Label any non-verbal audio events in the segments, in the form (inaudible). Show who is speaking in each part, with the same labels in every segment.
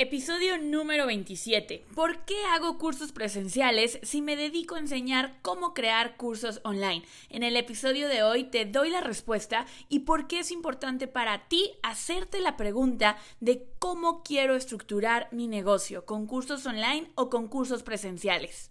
Speaker 1: Episodio número 27. ¿Por qué hago cursos presenciales si me dedico a enseñar cómo crear cursos online? En el episodio de hoy te doy la respuesta y por qué es importante para ti hacerte la pregunta de cómo quiero estructurar mi negocio, con cursos online o con cursos presenciales.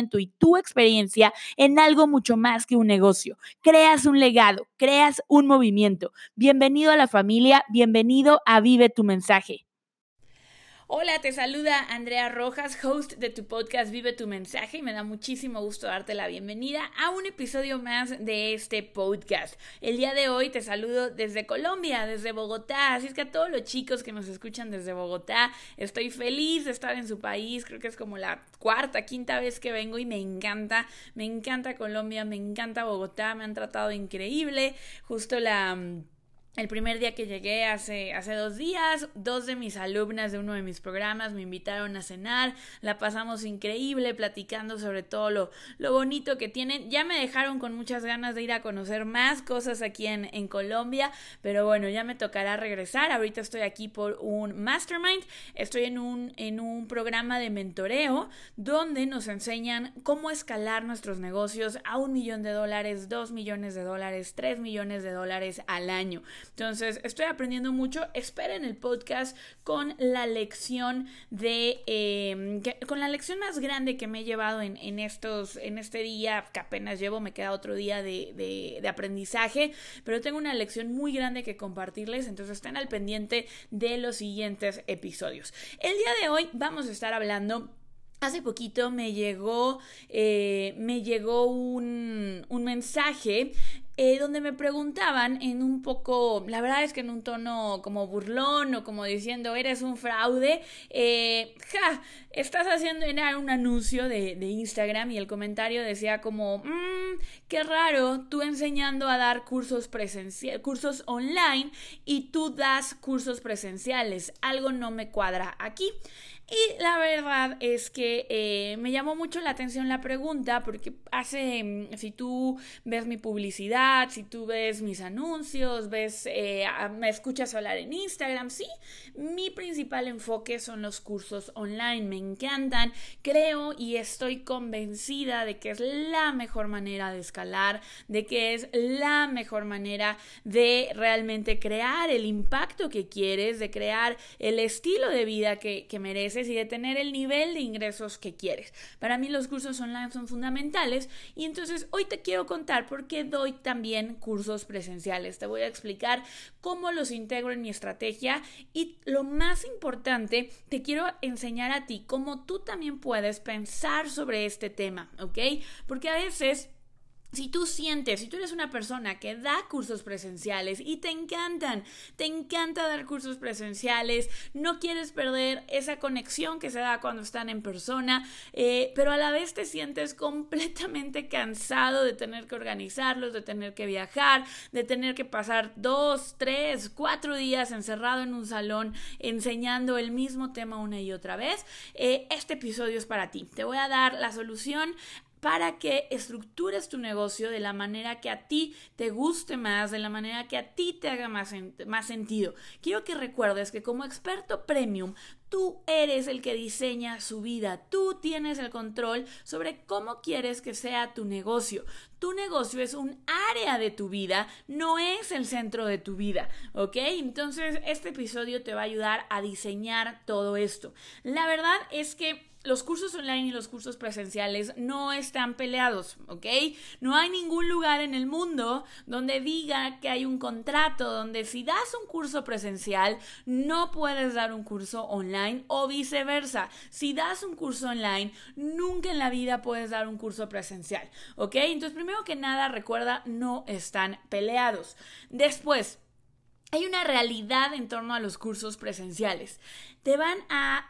Speaker 1: y tu experiencia en algo mucho más que un negocio. Creas un legado, creas un movimiento. Bienvenido a la familia, bienvenido a Vive tu mensaje. Hola, te saluda Andrea Rojas, host de tu podcast Vive tu mensaje y me da muchísimo gusto darte la bienvenida a un episodio más de este podcast. El día de hoy te saludo desde Colombia, desde Bogotá, así es que a todos los chicos que nos escuchan desde Bogotá, estoy feliz de estar en su país, creo que es como la cuarta, quinta vez que vengo y me encanta, me encanta Colombia, me encanta Bogotá, me han tratado increíble, justo la el primer día que llegué hace, hace dos días, dos de mis alumnas de uno de mis programas me invitaron a cenar, la pasamos increíble platicando sobre todo lo, lo bonito que tienen. Ya me dejaron con muchas ganas de ir a conocer más cosas aquí en, en Colombia, pero bueno, ya me tocará regresar. Ahorita estoy aquí por un mastermind, estoy en un, en un programa de mentoreo donde nos enseñan cómo escalar nuestros negocios a un millón de dólares, dos millones de dólares, tres millones de dólares al año. Entonces, estoy aprendiendo mucho. Esperen el podcast con la lección de, em, con la lección más grande que me he llevado en, en, estos, en este día que apenas llevo, me queda otro día de, de, aprendizaje, pero tengo una lección muy grande que compartirles, entonces estén al pendiente de los siguientes episodios. El día de hoy vamos a estar hablando Hace poquito me llegó, eh, me llegó un, un mensaje eh, donde me preguntaban en un poco, la verdad es que en un tono como burlón o como diciendo, eres un fraude, eh, ja, estás haciendo un anuncio de, de, Instagram y el comentario decía como, mmm, qué raro, tú enseñando a dar cursos presenciales, cursos online y tú das cursos presenciales, algo no me cuadra aquí. Y la verdad es que eh, me llamó mucho la atención la pregunta porque hace, mm, si tú ves mi publicidad, si tú ves mis anuncios, ves, eh, me escuchas hablar en Instagram, sí, mi principal enfoque son los cursos online, me encantan, creo y estoy convencida de que es la mejor manera de escalar, de que es la mejor manera de realmente crear el impacto que quieres, de crear el estilo de vida que, que mereces y de tener el nivel de ingresos que quieres. Para mí los cursos online son fundamentales y entonces hoy te quiero contar por qué doy también cursos presenciales. Te voy a explicar cómo los integro en mi estrategia y lo más importante, te quiero enseñar a ti cómo tú también puedes pensar sobre este tema, ¿ok? Porque a veces si tú sientes, si tú eres una persona que da cursos presenciales y te encantan, te encanta dar cursos presenciales, no quieres perder esa conexión que se da cuando están en persona, eh, pero a la vez te sientes completamente (laughs) cansado de tener que organizarlos, de tener que viajar, de tener que pasar dos, tres, cuatro días encerrado en un salón enseñando el mismo tema una y otra vez, eh, este episodio es para ti. Te voy a dar la solución para que estructures tu negocio de la manera que a ti te guste más, de la manera que a ti te haga más, más sentido. Quiero que recuerdes que como experto premium, Tú eres el que diseña su vida, tú tienes el control sobre cómo quieres que sea tu negocio. Tu negocio es un área de tu vida, no es el centro de tu vida, ¿ok? Entonces este episodio te va a ayudar a diseñar todo esto. La verdad es que los cursos online y los cursos presenciales no están peleados, ¿ok? No hay ningún lugar en el mundo donde diga que hay un contrato donde si das un curso presencial no puedes dar un curso online o viceversa. Si das un curso online, nunca en la vida puedes dar un curso presencial, ¿ok? Entonces, primero que nada, recuerda, no están peleados. Después, hay una realidad en torno a los cursos presenciales. Te van a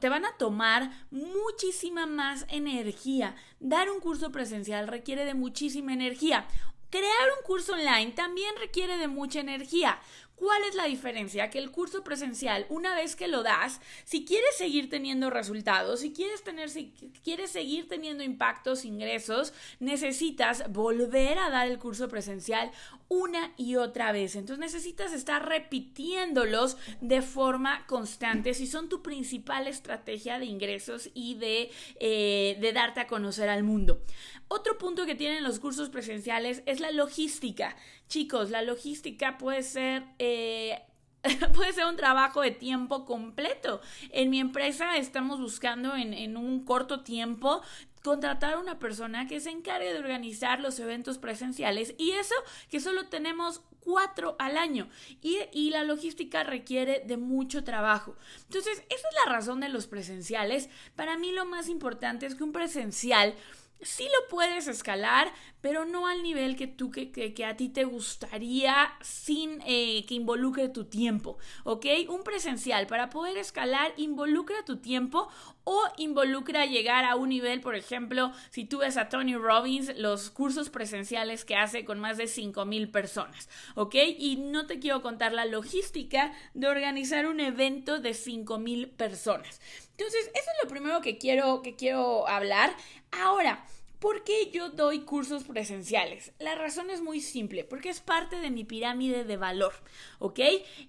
Speaker 1: te van a tomar muchísima más energía. Dar un curso presencial requiere de muchísima energía. Crear un curso online también requiere de mucha energía. ¿Cuál es la diferencia? Que el curso presencial, una vez que lo das, si quieres seguir teniendo resultados, si quieres tener, si quieres seguir teniendo impactos, ingresos, necesitas volver a dar el curso presencial una y otra vez. Entonces necesitas estar repitiéndolos de forma constante si son tu principal estrategia de ingresos y de, eh, de darte a conocer al mundo. Otro punto que tienen los cursos presenciales es la logística. Chicos, la logística puede ser... Eh, (laughs) puede ser un trabajo de tiempo completo. En mi empresa estamos buscando en, en, un corto tiempo contratar a una persona que se encargue de organizar los eventos presenciales y eso que solo tenemos cuatro al año y, y, la logística requiere de mucho trabajo. Entonces, esa es la razón de los presenciales. Para mí lo más importante es que un presencial sí lo puedes escalar, pero no al nivel que tú, que, que, a ti te gustaría sin eh, que involucre tu tiempo, ¿ok? Un presencial para poder escalar involucra tu tiempo o involucra llegar a un nivel, por ejemplo, si tú ves a Tony Robbins, los cursos presenciales que hace con más de 5 mil personas, ¿ok? Y no te quiero contar la logística de organizar un evento de 5 mil personas. Entonces, eso es lo primero que quiero, que quiero hablar. Ahora, ¿Por qué yo doy cursos presenciales? La razón es muy simple, porque es parte de mi pirámide de valor, ¿ok?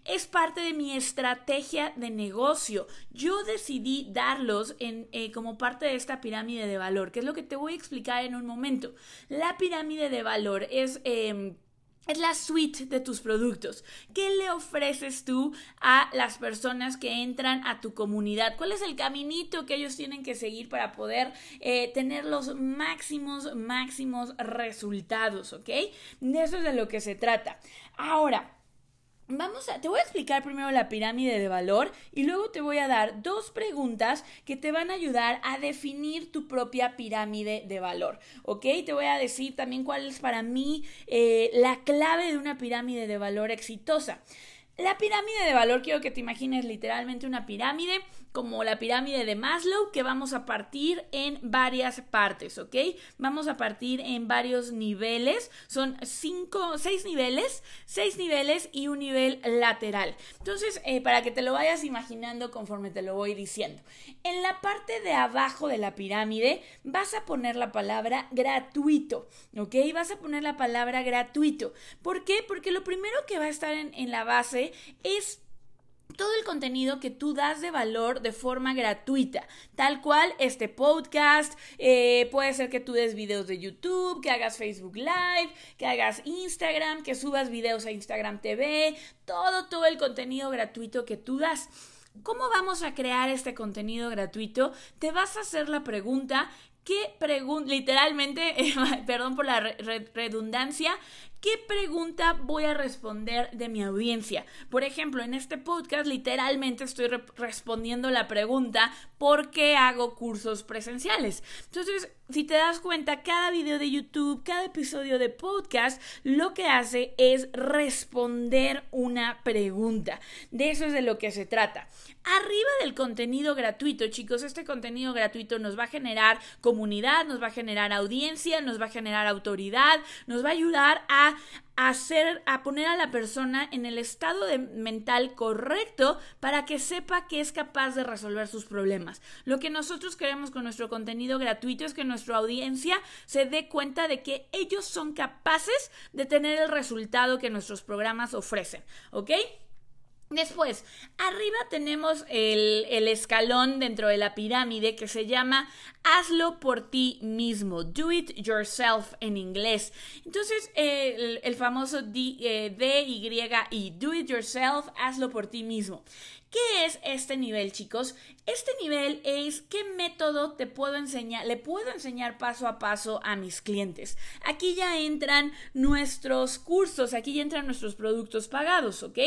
Speaker 1: Es parte de mi estrategia de negocio. Yo decidí darlos eh, como parte de esta pirámide de valor, que es lo que te voy a explicar en un momento. La pirámide de valor es... Em, es la suite de tus productos. ¿Qué le ofreces tú a las personas que entran a tu comunidad? ¿Cuál es el caminito que ellos tienen que seguir para poder eh, tener los máximos, máximos resultados? ¿Ok? De eso es de lo que se trata. Ahora, Vamos a, te voy a explicar primero la pirámide de valor y luego te voy a dar dos preguntas que te van a ayudar a definir tu propia pirámide de valor, ¿ok? Te voy a decir también cuál es para mí eh, la clave de una pirámide de valor exitosa. La pirámide de valor, quiero que te imagines literalmente una pirámide, como la pirámide de Maslow, que vamos a partir en varias partes, ¿ok? Vamos a partir en varios niveles, son cinco, seis niveles, seis niveles y un nivel lateral. Entonces, eh, para que te lo vayas imaginando conforme te lo voy diciendo. En la parte de abajo de la pirámide vas a poner la palabra gratuito, ¿ok? Vas a poner la palabra gratuito. ¿Por qué? Porque lo primero que va a estar en, la base es contenido que tú das de valor de forma gratuita, tal cual este podcast, eh, puede ser que tú des videos de YouTube, que hagas Facebook Live, que hagas Instagram, que subas videos a Instagram TV, todo, todo el contenido gratuito que tú das. ¿Cómo vamos a crear este contenido gratuito? Te vas a hacer la pregunta, ¿qué pregunta, literalmente, (laughs) perdón por la redundancia, ¿Qué pregunta voy a responder de mi audiencia? Por ejemplo, en este podcast literalmente estoy respondiendo la pregunta ¿por qué hago cursos presenciales? Entonces, si te das cuenta, cada video de YouTube, cada episodio de podcast, lo que hace es responder una pregunta. De eso es de lo que se trata. Arriba del contenido gratuito, chicos, este contenido gratuito nos va a generar comunidad, nos va a generar audiencia, nos va a generar autoridad, nos va a ayudar a a hacer, a poner a la persona en el estado de mental correcto para que sepa que es capaz de resolver sus problemas. Lo que nosotros queremos con nuestro contenido gratuito es que nuestra audiencia se dé cuenta de que ellos son capaces de tener el resultado que nuestros programas ofrecen, ¿ok? Después, arriba tenemos el, escalón dentro de la pirámide que se llama hazlo por ti mismo, do it yourself en inglés. Entonces, el, famoso D, eh, D, Y, I, do it yourself, hazlo por ti mismo. ¿Qué es este nivel, chicos? Este nivel es qué método te puedo enseñar, le puedo enseñar paso a paso a mis clientes. Aquí ya entran nuestros cursos, aquí ya entran nuestros productos pagados, ¿ok?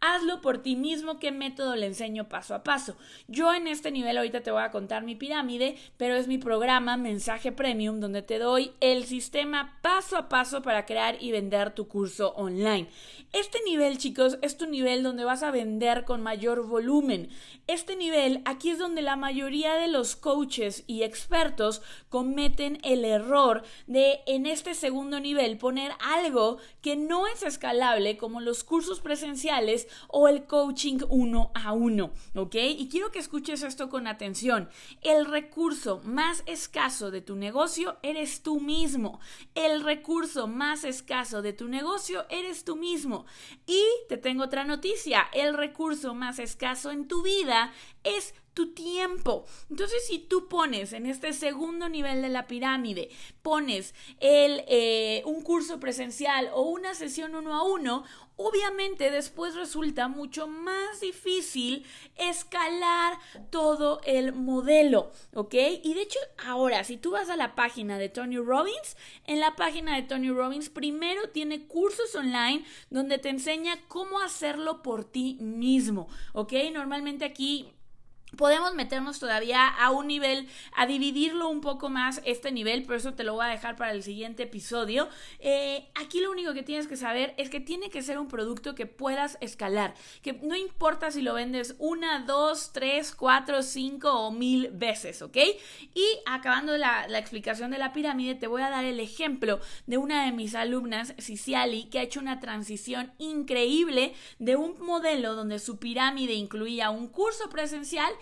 Speaker 1: Hazlo por ti mismo, qué método le enseño paso a paso. Yo en este nivel ahorita te voy a contar mi pirámide, pero es mi programa Mensaje Premium donde te doy el sistema paso a paso para crear y vender tu curso online. Este nivel, chicos, es tu nivel donde vas a vender con mayor volumen. Este nivel, aquí es donde la mayoría de los coaches y expertos cometen el error de en este segundo nivel poner algo que no es escalable como los cursos presenciales o el coaching uno a uno, ¿ok? Y quiero que escuches esto con atención. El recurso más escaso de tu negocio eres tú mismo. El recurso más escaso de tu negocio eres tú mismo. Y te tengo otra noticia, el recurso más escaso en tu vida es tu tiempo. Entonces, si tú pones en este segundo nivel de la pirámide, pones el, eh, un curso presencial o una sesión uno a uno, obviamente después resulta mucho más difícil escalar todo el modelo, ¿ok? Y de hecho, ahora, si tú vas a la página de Tony Robbins, en la página de Tony Robbins primero tiene cursos online donde te enseña cómo hacerlo por ti mismo, ¿ok? Normalmente aquí podemos meternos todavía a un nivel, a dividirlo un poco más este nivel, pero eso te lo voy a dejar para el siguiente episodio. Eh, aquí lo único que tienes que saber es que tiene que ser un producto que puedas escalar, que no importa si lo vendes una, dos, tres, cuatro, cinco o mil veces, ¿ok? Y acabando la, la explicación de la pirámide, te voy a dar el ejemplo de una de mis alumnas, Ciciali, que ha hecho una transición increíble de un modelo donde su pirámide incluía un curso presencial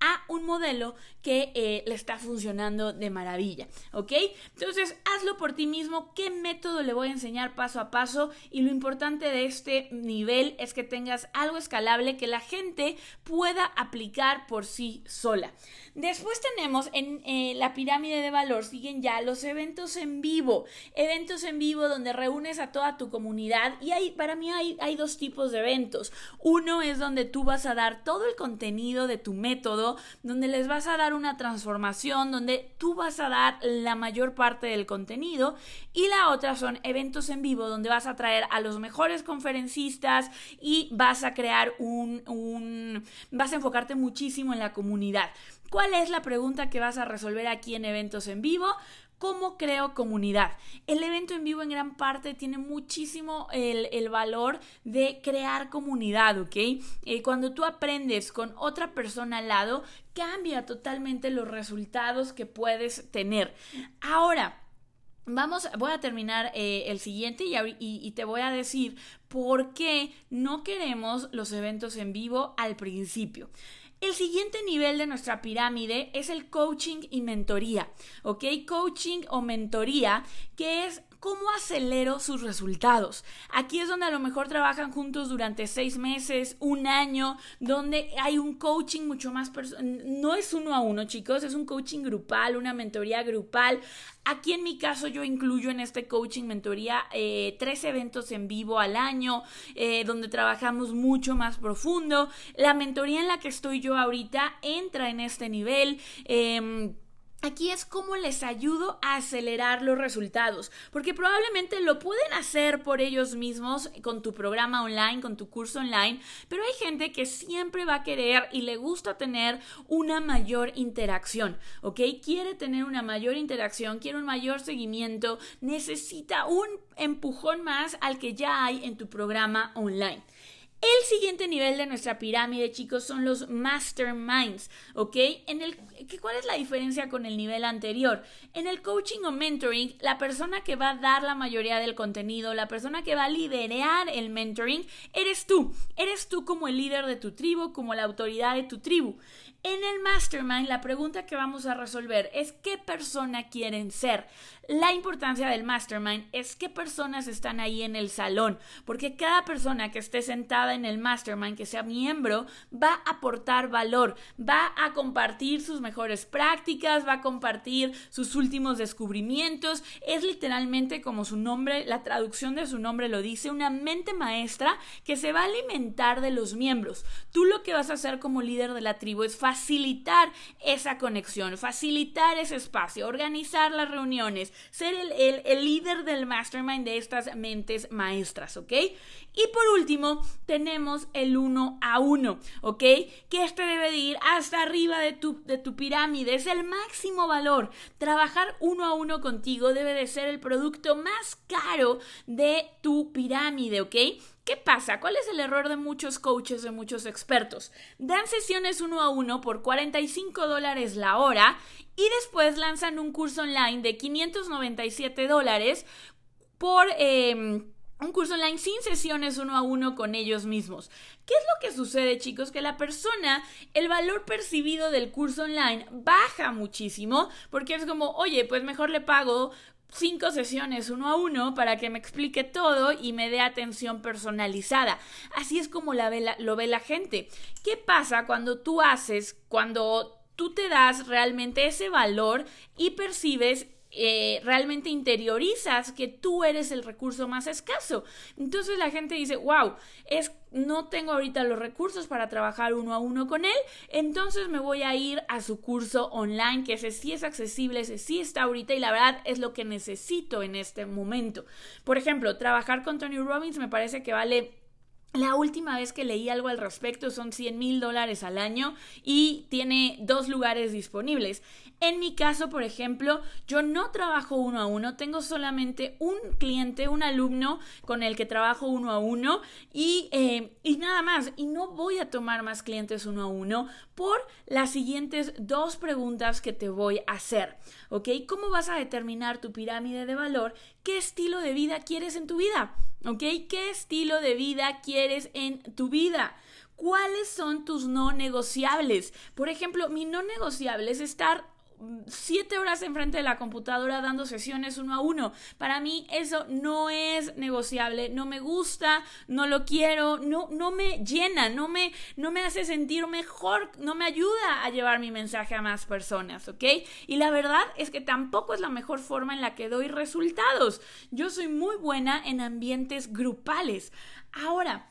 Speaker 1: a un modelo que eh, le está funcionando de maravilla, ¿ok? Entonces, hazlo por ti mismo, qué método le voy a enseñar paso a paso y lo importante de este nivel es que tengas algo escalable que la gente pueda aplicar por sí sola. Después tenemos en eh, la pirámide de valor, siguen ya los eventos en vivo, eventos en vivo donde reúnes a toda tu comunidad y hay, para mí hay, hay dos tipos de eventos. Uno es donde tú vas a dar todo el contenido de tu método, donde les vas a dar una transformación, donde tú vas a dar la mayor parte del contenido y la otra son eventos en vivo donde vas a traer a los mejores conferencistas y vas a crear un, un vas a enfocarte muchísimo en la comunidad. ¿Cuál es la pregunta que vas a resolver aquí en eventos en vivo? ¿Cómo creo comunidad? El evento en vivo en gran parte tiene muchísimo el, valor de crear comunidad, ¿ok? Eh, cuando tú aprendes con otra persona al lado, cambia totalmente los resultados que puedes tener. Ahora, Vamos, voy a terminar eh, el siguiente y, y, te voy a decir por qué no queremos los eventos en vivo al principio. El siguiente nivel de nuestra pirámide es el coaching y mentoría, ¿ok? Coaching o mentoría, que es ¿Cómo acelero sus resultados? Aquí es donde a lo mejor trabajan juntos durante seis meses, un año, donde hay un coaching mucho más No es uno a uno, chicos, es un coaching grupal, una mentoría grupal. Aquí en mi caso yo incluyo en este coaching mentoría eh, tres eventos en vivo al año, eh, donde trabajamos mucho más profundo. La mentoría en la que estoy yo ahorita entra en este nivel. Em, Aquí es cómo les ayudo a acelerar los resultados, porque probablemente lo pueden hacer por ellos mismos con tu programa online, con tu curso online, pero hay gente que siempre va a querer y le gusta tener una mayor interacción, ¿ok? Quiere tener una mayor interacción, quiere un mayor seguimiento, necesita un empujón más al que ya hay en tu programa online. El siguiente nivel de nuestra pirámide, chicos, son los masterminds, ¿ok? En el, ¿Cuál es la diferencia con el nivel anterior? En el coaching o mentoring, la persona que va a dar la mayoría del contenido, la persona que va a liderar el mentoring, eres tú. Eres tú como el líder de tu tribu, como la autoridad de tu tribu. En el mastermind, la pregunta que vamos a resolver es qué persona quieren ser. La importancia del mastermind es qué personas están ahí en el salón, porque cada persona que esté sentada en el mastermind, que sea miembro, va a aportar valor, va a compartir sus mejores prácticas, va a compartir sus últimos descubrimientos. Es literalmente como su nombre, la traducción de su nombre lo dice, una mente maestra que se va a alimentar de los miembros. Tú lo que vas a hacer como líder de la tribu es facilitar esa conexión, facilitar ese espacio, organizar las reuniones, ser el, líder del mastermind de estas mentes maestras, ¿ok? Y por último, tenemos el uno a uno, ¿ok? Que este debe ir hasta arriba de tu, de tu pirámide, es el máximo valor. Trabajar uno a uno contigo debe de ser el producto más caro de tu pirámide, ¿ok? ¿Qué pasa? ¿Cuál es el error de muchos coaches, de muchos expertos? Dan sesiones uno a uno por 45 dólares la hora y después lanzan un curso online de 597 dólares por... Em, un curso online sin sesiones uno a uno con ellos mismos. ¿Qué es lo que sucede, chicos? Que la persona, el valor percibido del curso online baja muchísimo porque es como, oye, pues mejor le pago cinco sesiones uno a uno para que me explique todo y me dé atención personalizada. Así es como lo ve la gente. ¿Qué pasa cuando tú haces, cuando tú te das realmente ese valor y percibes eh, realmente interiorizas que tú eres el recurso más escaso. Entonces la gente dice, wow, es, no tengo ahorita los recursos para trabajar uno a uno con él, entonces me voy a ir a su curso online, que ese sí es accesible, ese sí está ahorita y la verdad es lo que necesito en este momento. Por ejemplo, trabajar con Tony Robbins me parece que vale la última vez que leí algo al respecto son 100 mil dólares al año y tiene dos lugares disponibles. En mi caso, por ejemplo, yo no trabajo uno a uno, tengo solamente un cliente, un alumno con el que trabajo uno a uno y, eh, y nada más. Y no voy a tomar más clientes uno a uno por las siguientes dos preguntas que te voy a hacer. ¿Ok? ¿Cómo vas a determinar tu pirámide de valor? ¿Qué estilo de vida quieres en tu vida? ¿Ok? ¿Qué estilo de vida quieres en tu vida? ¿Cuáles son tus no negociables? Por ejemplo, mi no negociable es estar siete horas enfrente de la computadora dando sesiones uno a uno. Para mí eso no es negociable, no me gusta, no lo quiero, no, no me llena, no me, no me hace sentir mejor, no me ayuda a llevar mi mensaje a más personas, ¿ok? Y la verdad es que tampoco es la mejor forma en la que doy resultados. Yo soy muy buena en ambientes grupales. Ahora,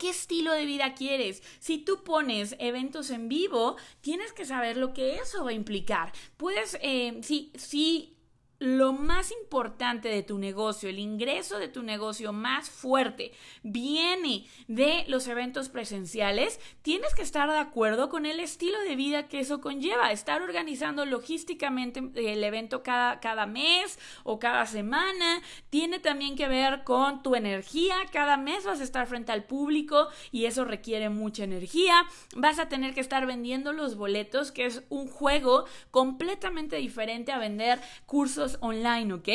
Speaker 1: ¿Qué estilo de vida quieres? Si tú pones eventos en vivo, tienes que saber lo que eso va a implicar. Puedes, eh, si, si lo más importante de tu negocio, el ingreso de tu negocio más fuerte viene de los eventos presenciales, tienes que estar de acuerdo con el estilo de vida que eso conlleva. Estar organizando logísticamente el evento cada, cada mes o cada semana tiene también que ver con tu energía. Cada mes vas a estar frente al público y eso requiere mucha energía. Vas a tener que estar vendiendo los boletos, que es un juego completamente diferente a vender cursos online, ¿ok?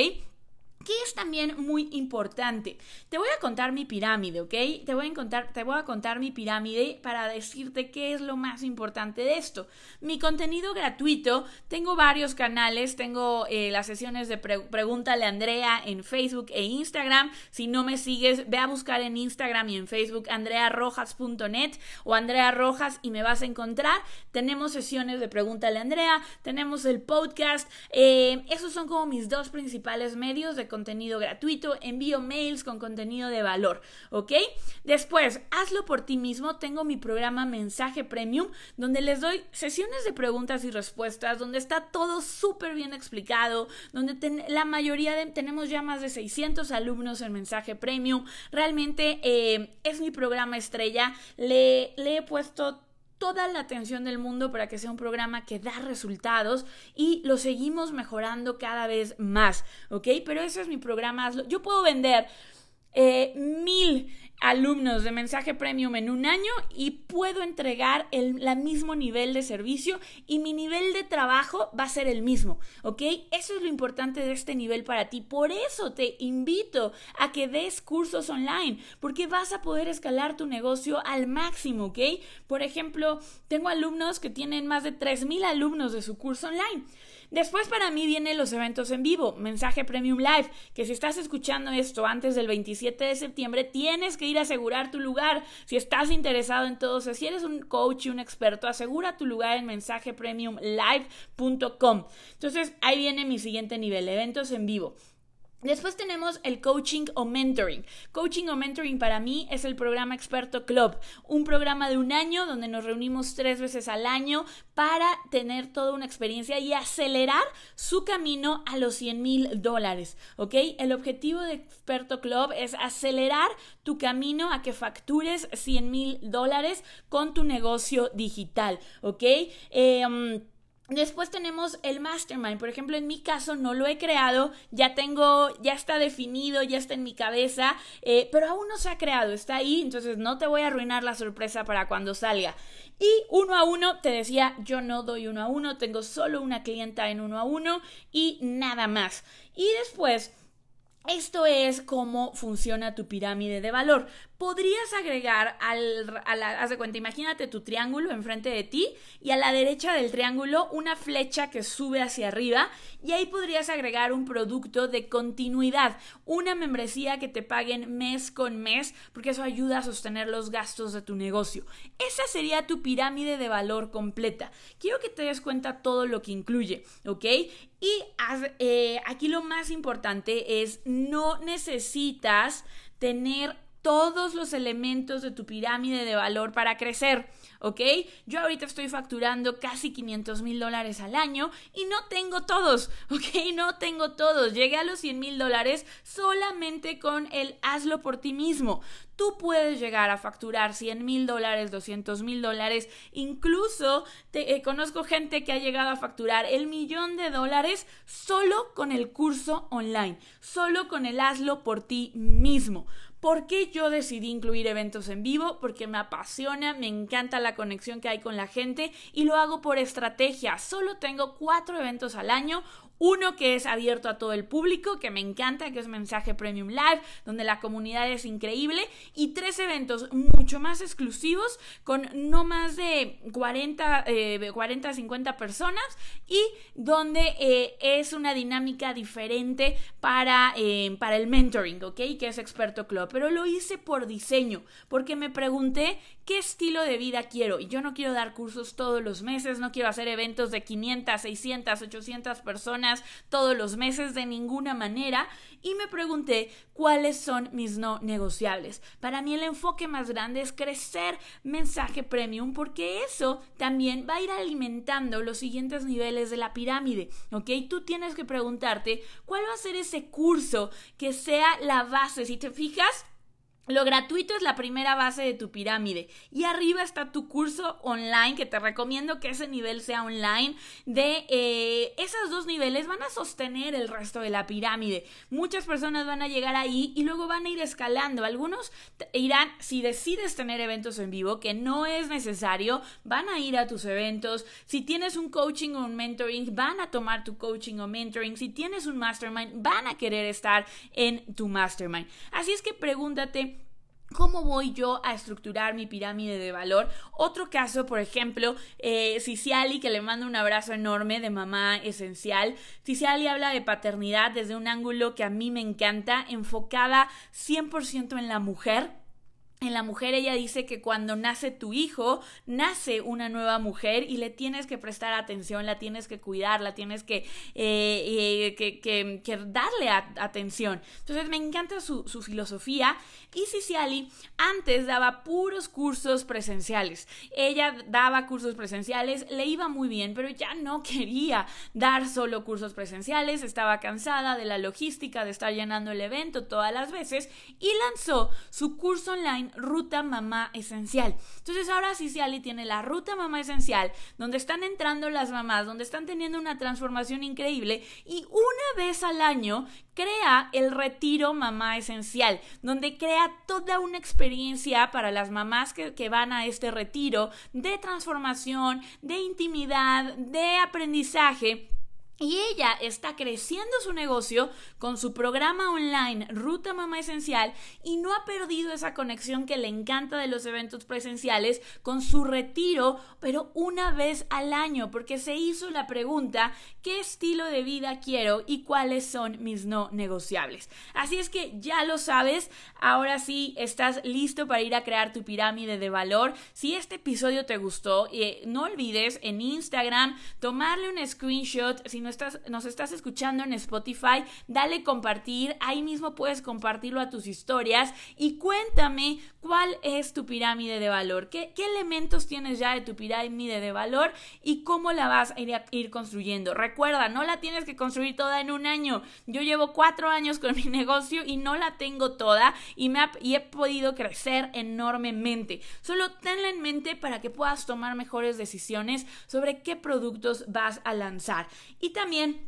Speaker 1: Que es también muy importante. Te voy a contar mi pirámide, ¿ok? Te voy a contar, te voy a contar mi pirámide para decirte qué es lo más importante de esto. Mi contenido gratuito, tengo varios canales, tengo eh, las sesiones de Pregúntale a Andrea en Facebook e Instagram. Si no me sigues, ve a buscar en Instagram y en Facebook andrearrojas.net o Andrea Rojas y me vas a encontrar. Tenemos sesiones de Pregúntale a Andrea, tenemos el podcast. Eh, esos son como mis dos principales medios de contenido gratuito, envío mails con contenido de valor, ¿ok? Después, hazlo por ti mismo. Tengo mi programa Mensaje Premium, donde les doy sesiones de preguntas y respuestas, donde está todo súper bien explicado, donde la mayoría de, tenemos ya más de 600 alumnos en Mensaje Premium. Realmente eh, es mi programa estrella. Le, le he puesto toda la atención del mundo para que sea un programa que da resultados y lo seguimos mejorando cada vez más, ¿ok? Pero ese es mi programa. Yo puedo vender eh, mil alumnos de mensaje premium en un año y puedo entregar el mismo nivel de servicio y mi nivel de trabajo va a ser el mismo, ¿ok? Eso es lo importante de este nivel para ti. Por eso te invito a que des cursos online, porque vas a poder escalar tu negocio al máximo, ¿ok? Por ejemplo, tengo alumnos que tienen más de 3.000 alumnos de su curso online. Después para mí vienen los eventos en vivo, mensaje Premium Live, que si estás escuchando esto antes del 27 de septiembre, tienes que ir a asegurar tu lugar. Si estás interesado en todo, si eres un coach y un experto, asegura tu lugar en mensajepremiumlive.com. Entonces ahí viene mi siguiente nivel, eventos en vivo. Después tenemos el coaching o mentoring. Coaching o mentoring para mí es el programa Experto Club, un programa de un año donde nos reunimos tres veces al año para tener toda una experiencia y acelerar su camino a los 100 mil dólares. ¿Ok? El objetivo de Experto Club es acelerar tu camino a que factures 100 mil dólares con tu negocio digital. ¿Ok? Um, Después tenemos el mastermind. Por ejemplo, en mi caso no lo he creado, ya tengo, ya está definido, ya está en mi cabeza, eh, pero aún no se ha creado, está ahí, entonces no te voy a arruinar la sorpresa para cuando salga. Y uno a uno, te decía, yo no doy uno a uno, tengo solo una clienta en uno a uno y nada más. Y después... Esto es cómo funciona tu pirámide de valor podrías agregar al, haz de cuenta, imagínate tu triángulo enfrente de ti y a la derecha del triángulo una flecha que sube hacia arriba y ahí podrías agregar un producto de continuidad, una membresía que te paguen mes con mes porque eso ayuda a sostener los gastos de tu negocio. Esa sería tu pirámide de valor completa. Quiero que te des cuenta todo lo que incluye, ¿ok? Y eh, aquí lo más importante es no necesitas tener todos los elementos de tu pirámide de valor para crecer. ¿ok? Yo ahorita estoy facturando casi 500 mil dólares al año y no tengo todos, (laughs) ¿ok? No tengo todos. Llegué a los 100 mil dólares solamente con el hazlo por ti mismo. Tú puedes llegar a facturar 100 mil dólares, 200 mil dólares, incluso te, eh, conozco gente que ha llegado a facturar el millón de dólares solo con el curso online, solo con el hazlo por ti mismo. ¿Por qué yo decidí incluir eventos en vivo? Porque me apasiona, me encanta la conexión que hay con la gente y lo hago por estrategia. Solo tengo cuatro eventos al año, uno que es abierto a todo el público, que me encanta, que es Mensaje Premium Live, donde la comunidad es increíble. Y tres eventos mucho más exclusivos, con no más de 40, 40 50 personas. Y donde eh, es una dinámica diferente para, eh, para el mentoring, ¿ok? Que es Experto Club. Pero lo hice por diseño, porque me pregunté qué estilo de vida quiero. Y yo no quiero dar cursos todos los meses, no quiero hacer eventos de 500, 600, 800 personas todos los meses de ninguna manera. Y me pregunté cuáles son mis no negociables. Para mí el enfoque más grande es crecer mensaje premium porque eso también va a ir alimentando los siguientes niveles de la pirámide. ¿Ok? Tú tienes que preguntarte cuál va a ser ese curso que sea la base. Si te fijas, lo gratuito es la primera base de tu pirámide y arriba está tu curso online que te recomiendo que ese nivel sea online de eh, esos dos niveles van a sostener el resto de la pirámide. Muchas personas van a llegar ahí y luego van a ir escalando. Algunos irán, si decides tener eventos en vivo, que no es necesario, van a ir a tus eventos. Si tienes un coaching o un mentoring, van a tomar tu coaching o mentoring. Si tienes un mastermind, van a querer estar en tu mastermind. Así es que pregúntate ¿Cómo voy yo a estructurar mi pirámide de valor? Otro caso, por ejemplo, eh, Ciciali, que le mando un abrazo enorme de mamá esencial. Ciciali habla de paternidad desde un ángulo que a mí me encanta, enfocada 100% en la mujer en la mujer ella dice que cuando nace tu hijo, nace una nueva mujer y le tienes que prestar atención, la tienes que cuidar, la tienes que, eh, eh, que, darle atención. Entonces me encanta su, filosofía y Ciciali antes daba puros cursos presenciales. Ella daba cursos presenciales, le iba muy bien, pero ya no (laughs) quería dar solo cursos presenciales, estaba cansada de la logística, de estar llenando el evento todas las veces y lanzó su curso online Ruta Mamá Esencial. Entonces ahora Ciciali tiene la Ruta Mamá Esencial, donde están entrando las mamás, donde están teniendo una transformación increíble y una vez al año crea el retiro mamá esencial, donde crea toda una experiencia para las mamás que, que, van a este retiro de transformación, de intimidad, de aprendizaje y ella está creciendo su negocio con su programa online Ruta Mamá Esencial y no ha perdido esa conexión que le encanta de los eventos presenciales con su retiro, pero una vez al año, porque se hizo la pregunta, ¿qué estilo de vida quiero y cuáles son mis no negociables? Así es que ya lo sabes, ahora sí estás listo para ir a crear tu pirámide de valor. Si este episodio te gustó, eh, no olvides en Instagram tomarle un screenshot estás, nos estás escuchando en Spotify, dale compartir, ahí mismo puedes compartirlo a tus historias y cuéntame cuál es tu pirámide de valor, qué, qué elementos tienes ya de tu pirámide de valor y cómo la vas a ir, a ir construyendo. Recuerda, no la tienes que construir toda en un año. Yo llevo cuatro años con mi (laughs) negocio y no la tengo toda y, me y he podido crecer enormemente. Solo tenla en mente para que puedas tomar mejores decisiones sobre qué productos vas a lanzar. Y también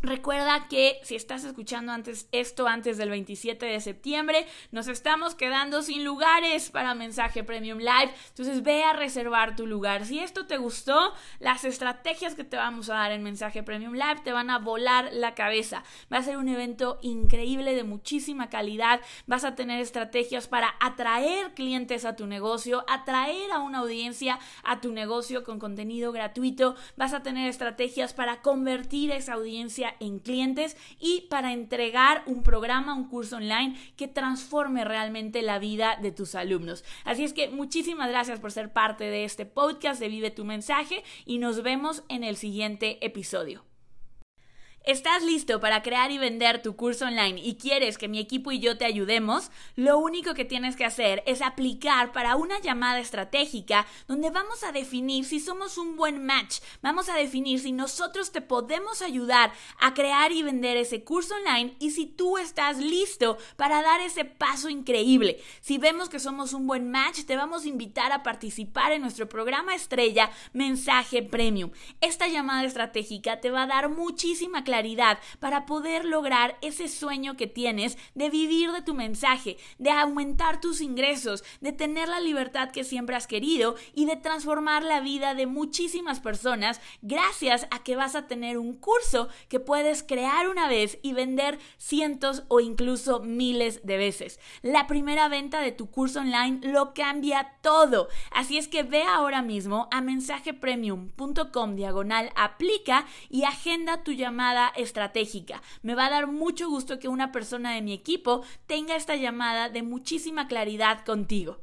Speaker 1: Recuerda que si estás escuchando antes esto antes del 27 de septiembre, nos estamos quedando sin lugares para mensaje Premium Live. Entonces ve a reservar tu lugar. Si esto te gustó, las estrategias que te vamos a dar en mensaje Premium Live te van a volar la cabeza. Va a ser un evento increíble de muchísima calidad. Vas a tener estrategias para atraer clientes a tu negocio, atraer a una audiencia a tu negocio con contenido gratuito. Vas a tener estrategias para convertir esa audiencia en clientes y para entregar un programa, un curso online que transforme realmente la vida de tus alumnos. Así es que muchísimas gracias por ser parte de este podcast de Vive tu mensaje y nos vemos en el siguiente episodio. ¿Estás listo para crear y vender tu curso online y quieres que mi equipo y yo te ayudemos? Lo único que tienes que hacer es aplicar para una llamada estratégica donde vamos a definir si somos un buen match, vamos a definir si nosotros te podemos ayudar a crear y vender ese curso online y si tú estás listo para dar ese paso increíble. Si vemos que somos un buen match, te vamos a invitar a participar en nuestro programa estrella Mensaje Premium. Esta llamada estratégica te va a dar muchísima claridad para poder lograr ese sueño que tienes de vivir de tu mensaje, de aumentar tus ingresos, de tener la libertad que siempre has querido y de transformar la vida de muchísimas personas gracias a que vas a tener un curso que puedes crear una vez y vender cientos o incluso miles de veces. La primera venta de tu curso online lo cambia todo. Así es que ve ahora mismo a mensajepremium.com diagonal aplica y agenda tu estratégica. Me va a dar mucho gusto que una persona de mi equipo tenga esta llamada de muchísima claridad contigo.